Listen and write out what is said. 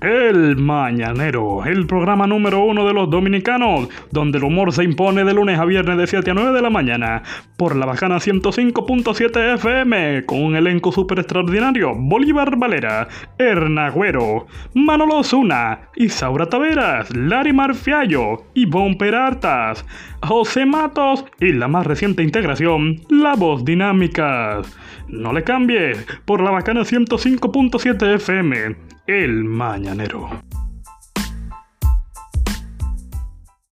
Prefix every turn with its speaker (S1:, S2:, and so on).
S1: El Mañanero, el programa número uno de los dominicanos, donde el humor se impone de lunes a viernes de 7 a 9 de la mañana, por la bacana 105.7 FM, con un elenco súper extraordinario, Bolívar Valera, Hernagüero, Manolo Zuna, Isaura Taveras, Lari Marfiallo, Ivonne Perartas, José Matos y la más reciente integración, La Voz Dinámica. No le cambies, por la bacana 105.7 FM, El Mañanero.